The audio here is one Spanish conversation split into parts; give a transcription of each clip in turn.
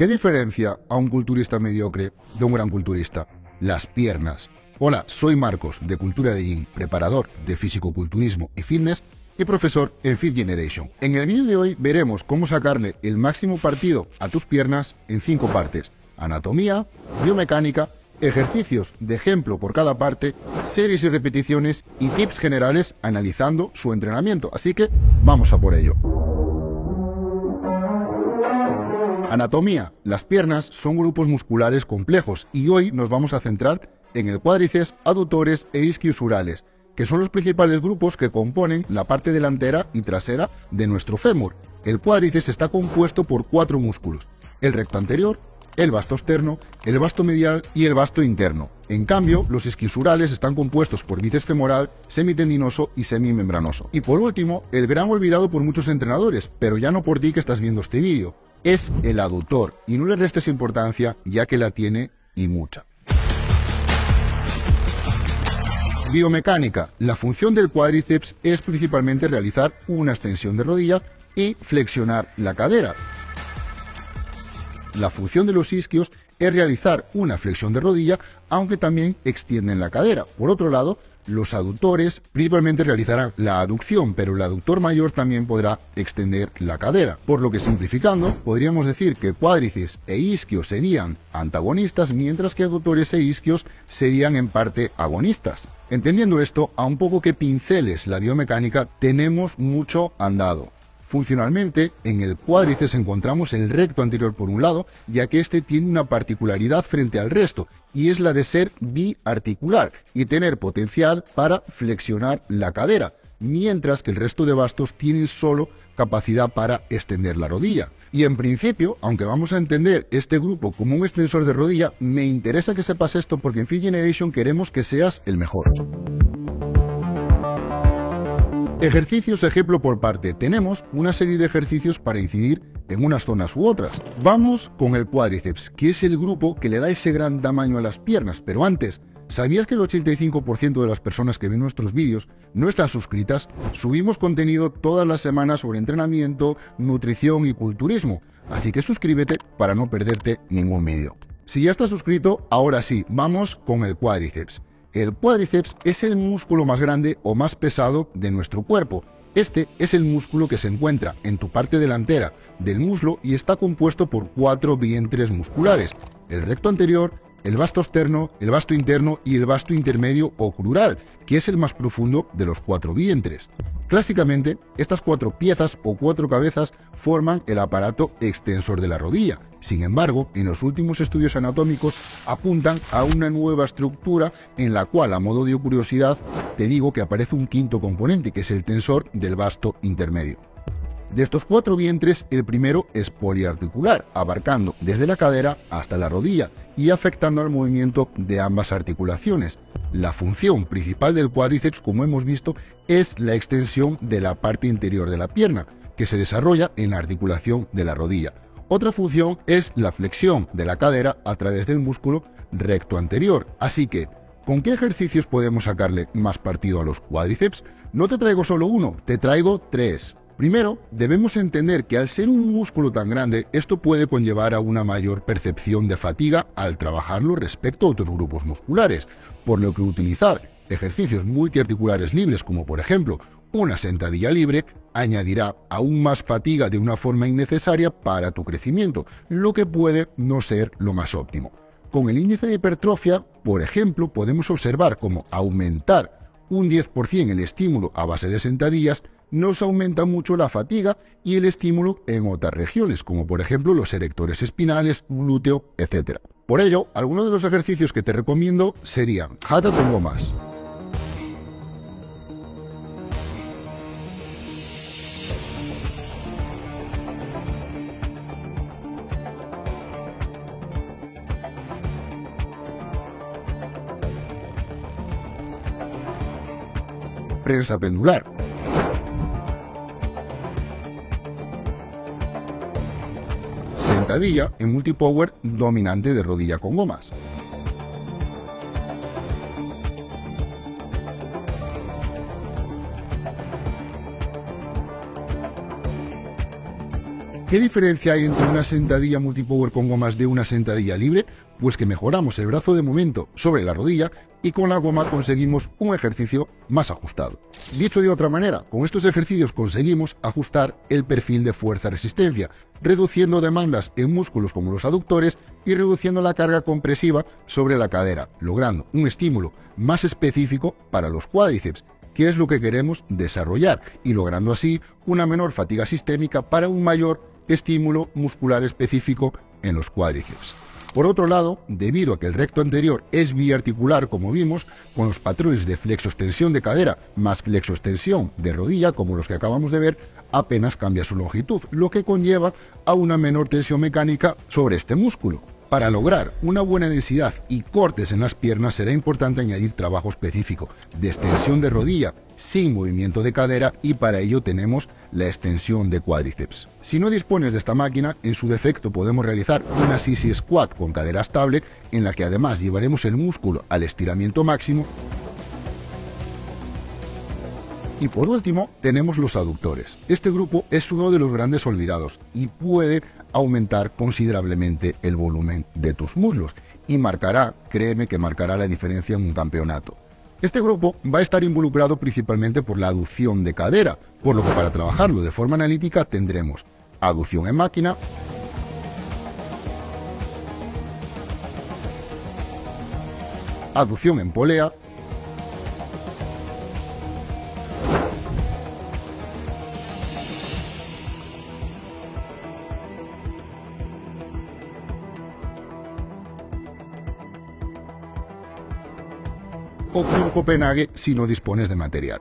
¿Qué diferencia a un culturista mediocre de un gran culturista? Las piernas. Hola, soy Marcos, de Cultura de Gym, preparador de físico-culturismo y fitness y profesor en Fit Generation. En el vídeo de hoy veremos cómo sacarle el máximo partido a tus piernas en cinco partes. Anatomía, biomecánica, ejercicios de ejemplo por cada parte, series y repeticiones y tips generales analizando su entrenamiento. Así que vamos a por ello. Anatomía. Las piernas son grupos musculares complejos y hoy nos vamos a centrar en el cuádriceps, aductores e isquiosurales, que son los principales grupos que componen la parte delantera y trasera de nuestro fémur. El cuádriceps está compuesto por cuatro músculos, el recto anterior, el vasto externo, el vasto medial y el vasto interno. En cambio, los isquiosurales están compuestos por bíceps femoral, semitendinoso y semimembranoso. Y por último, el gran olvidado por muchos entrenadores, pero ya no por ti que estás viendo este vídeo, es el aductor y no le restes importancia ya que la tiene y mucha. Biomecánica. La función del cuádriceps es principalmente realizar una extensión de rodilla y flexionar la cadera. La función de los isquios es realizar una flexión de rodilla, aunque también extienden la cadera. Por otro lado, los aductores principalmente realizarán la aducción, pero el aductor mayor también podrá extender la cadera. Por lo que simplificando, podríamos decir que cuádriceps e isquios serían antagonistas, mientras que aductores e isquios serían en parte agonistas. Entendiendo esto, a un poco que pinceles la biomecánica, tenemos mucho andado. Funcionalmente, en el cuádriceps encontramos el recto anterior por un lado, ya que este tiene una particularidad frente al resto, y es la de ser biarticular y tener potencial para flexionar la cadera, mientras que el resto de bastos tienen solo capacidad para extender la rodilla. Y en principio, aunque vamos a entender este grupo como un extensor de rodilla, me interesa que sepas esto porque en Fit Generation queremos que seas el mejor. Ejercicios ejemplo por parte. Tenemos una serie de ejercicios para incidir en unas zonas u otras. Vamos con el cuádriceps, que es el grupo que le da ese gran tamaño a las piernas. Pero antes, ¿sabías que el 85% de las personas que ven nuestros vídeos no están suscritas? Subimos contenido todas las semanas sobre entrenamiento, nutrición y culturismo. Así que suscríbete para no perderte ningún vídeo. Si ya estás suscrito, ahora sí, vamos con el cuádriceps. El cuádriceps es el músculo más grande o más pesado de nuestro cuerpo. Este es el músculo que se encuentra en tu parte delantera del muslo y está compuesto por cuatro vientres musculares, el recto anterior, el vasto externo, el vasto interno y el vasto intermedio o crural, que es el más profundo de los cuatro vientres. Clásicamente, estas cuatro piezas o cuatro cabezas forman el aparato extensor de la rodilla. Sin embargo, en los últimos estudios anatómicos apuntan a una nueva estructura en la cual, a modo de curiosidad, te digo que aparece un quinto componente, que es el tensor del vasto intermedio. De estos cuatro vientres, el primero es poliarticular, abarcando desde la cadera hasta la rodilla y afectando al movimiento de ambas articulaciones. La función principal del cuádriceps, como hemos visto, es la extensión de la parte interior de la pierna, que se desarrolla en la articulación de la rodilla. Otra función es la flexión de la cadera a través del músculo recto anterior. Así que, ¿con qué ejercicios podemos sacarle más partido a los cuádriceps? No te traigo solo uno, te traigo tres. Primero, debemos entender que al ser un músculo tan grande, esto puede conllevar a una mayor percepción de fatiga al trabajarlo respecto a otros grupos musculares, por lo que utilizar ejercicios multiarticulares libres, como por ejemplo una sentadilla libre, añadirá aún más fatiga de una forma innecesaria para tu crecimiento, lo que puede no ser lo más óptimo. Con el índice de hipertrofia, por ejemplo, podemos observar cómo aumentar un 10% el estímulo a base de sentadillas nos aumenta mucho la fatiga y el estímulo en otras regiones, como por ejemplo los erectores espinales, glúteo, etc. Por ello, algunos de los ejercicios que te recomiendo serían Hatha Tengo Más, prensa pendular, Sentadilla en multipower dominante de rodilla con gomas. ¿Qué diferencia hay entre una sentadilla multipower con gomas de una sentadilla libre? Pues que mejoramos el brazo de momento sobre la rodilla y con la goma conseguimos un ejercicio más ajustado. Dicho de otra manera, con estos ejercicios conseguimos ajustar el perfil de fuerza-resistencia, reduciendo demandas en músculos como los aductores y reduciendo la carga compresiva sobre la cadera, logrando un estímulo más específico para los cuádriceps que es lo que queremos desarrollar y logrando así una menor fatiga sistémica para un mayor estímulo muscular específico en los cuádriceps. Por otro lado, debido a que el recto anterior es biarticular, como vimos, con los patrones de flexoextensión de cadera más flexoextensión de rodilla, como los que acabamos de ver, apenas cambia su longitud, lo que conlleva a una menor tensión mecánica sobre este músculo. Para lograr una buena densidad y cortes en las piernas será importante añadir trabajo específico de extensión de rodilla sin movimiento de cadera y para ello tenemos la extensión de cuádriceps. Si no dispones de esta máquina, en su defecto podemos realizar una sissy squat con cadera estable en la que además llevaremos el músculo al estiramiento máximo y por último, tenemos los aductores. Este grupo es uno de los grandes olvidados y puede aumentar considerablemente el volumen de tus muslos y marcará, créeme que marcará la diferencia en un campeonato. Este grupo va a estar involucrado principalmente por la aducción de cadera, por lo que para trabajarlo de forma analítica tendremos aducción en máquina, aducción en polea Copenhague si no dispones de material.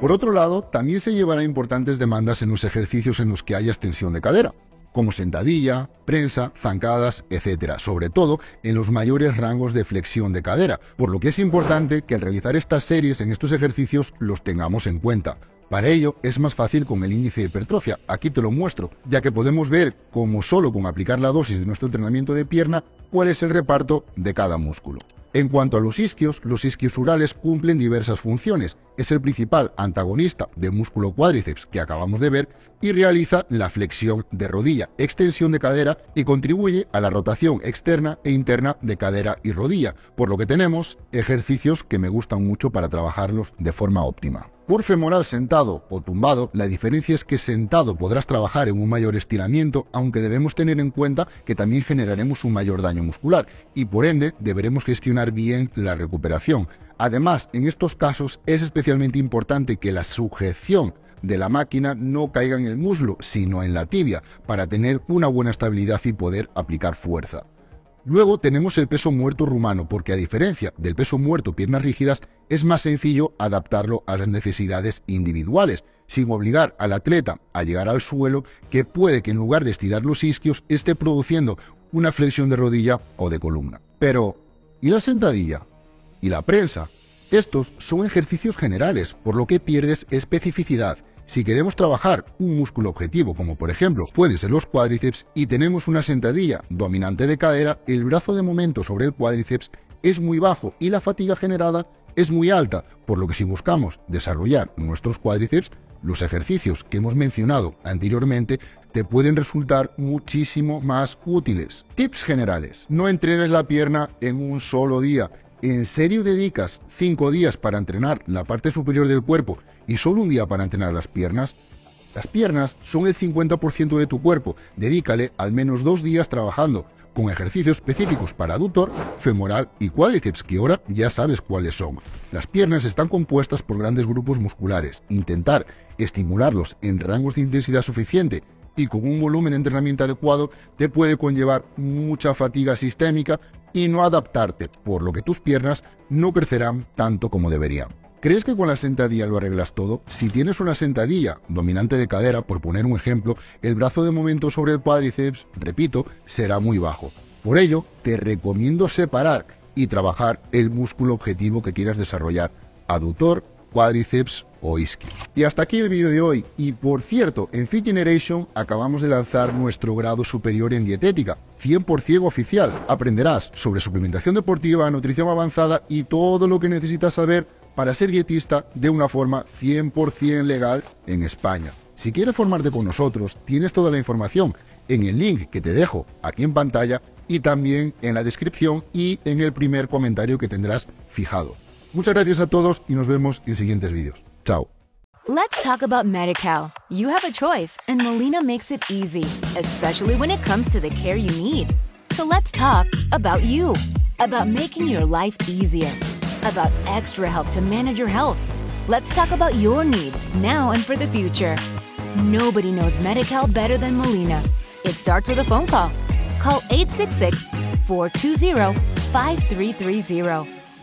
Por otro lado, también se llevará importantes demandas en los ejercicios en los que haya extensión de cadera, como sentadilla, prensa, zancadas, etc., sobre todo en los mayores rangos de flexión de cadera, por lo que es importante que al realizar estas series en estos ejercicios los tengamos en cuenta. Para ello es más fácil con el índice de hipertrofia. Aquí te lo muestro, ya que podemos ver como solo con aplicar la dosis de nuestro entrenamiento de pierna cuál es el reparto de cada músculo. En cuanto a los isquios, los isquios urales cumplen diversas funciones. Es el principal antagonista del músculo cuádriceps que acabamos de ver y realiza la flexión de rodilla, extensión de cadera y contribuye a la rotación externa e interna de cadera y rodilla, por lo que tenemos ejercicios que me gustan mucho para trabajarlos de forma óptima. Por femoral sentado o tumbado, la diferencia es que sentado podrás trabajar en un mayor estiramiento, aunque debemos tener en cuenta que también generaremos un mayor daño muscular y por ende deberemos gestionar bien la recuperación. Además, en estos casos es especialmente importante que la sujeción de la máquina no caiga en el muslo, sino en la tibia, para tener una buena estabilidad y poder aplicar fuerza. Luego tenemos el peso muerto rumano, porque a diferencia del peso muerto piernas rígidas, es más sencillo adaptarlo a las necesidades individuales, sin obligar al atleta a llegar al suelo, que puede que en lugar de estirar los isquios esté produciendo una flexión de rodilla o de columna. Pero, ¿y la sentadilla? ¿Y la prensa? Estos son ejercicios generales, por lo que pierdes especificidad si queremos trabajar un músculo objetivo, como por ejemplo puede ser los cuádriceps, y tenemos una sentadilla dominante de cadera, el brazo de momento sobre el cuádriceps es muy bajo y la fatiga generada es muy alta, por lo que si buscamos desarrollar nuestros cuádriceps, los ejercicios que hemos mencionado anteriormente te pueden resultar muchísimo más útiles. Tips generales. No entrenes la pierna en un solo día. ¿En serio dedicas 5 días para entrenar la parte superior del cuerpo y solo un día para entrenar las piernas? Las piernas son el 50% de tu cuerpo. Dedícale al menos dos días trabajando con ejercicios específicos para aductor, femoral y cuádriceps, que ahora ya sabes cuáles son. Las piernas están compuestas por grandes grupos musculares. Intentar estimularlos en rangos de intensidad suficiente y con un volumen de entrenamiento adecuado te puede conllevar mucha fatiga sistémica y no adaptarte, por lo que tus piernas no crecerán tanto como deberían. ¿Crees que con la sentadilla lo arreglas todo? Si tienes una sentadilla dominante de cadera, por poner un ejemplo, el brazo de momento sobre el cuádriceps, repito, será muy bajo. Por ello, te recomiendo separar y trabajar el músculo objetivo que quieras desarrollar, aductor, cuádriceps o isquio. Y hasta aquí el vídeo de hoy. Y por cierto, en Fit Generation acabamos de lanzar nuestro grado superior en dietética, 100% oficial. Aprenderás sobre suplementación deportiva, nutrición avanzada y todo lo que necesitas saber para ser dietista de una forma 100% legal en España. Si quieres formarte con nosotros, tienes toda la información en el link que te dejo aquí en pantalla y también en la descripción y en el primer comentario que tendrás fijado. Muchas gracias a todos y nos vemos en siguientes vídeos. Chao. Let's talk about MediCal. You have a choice, and Molina makes it easy, especially when it comes to the care you need. So let's talk about you, about making your life easier, about extra help to manage your health. Let's talk about your needs now and for the future. Nobody knows MediCal better than Molina. It starts with a phone call. Call 866 420 5330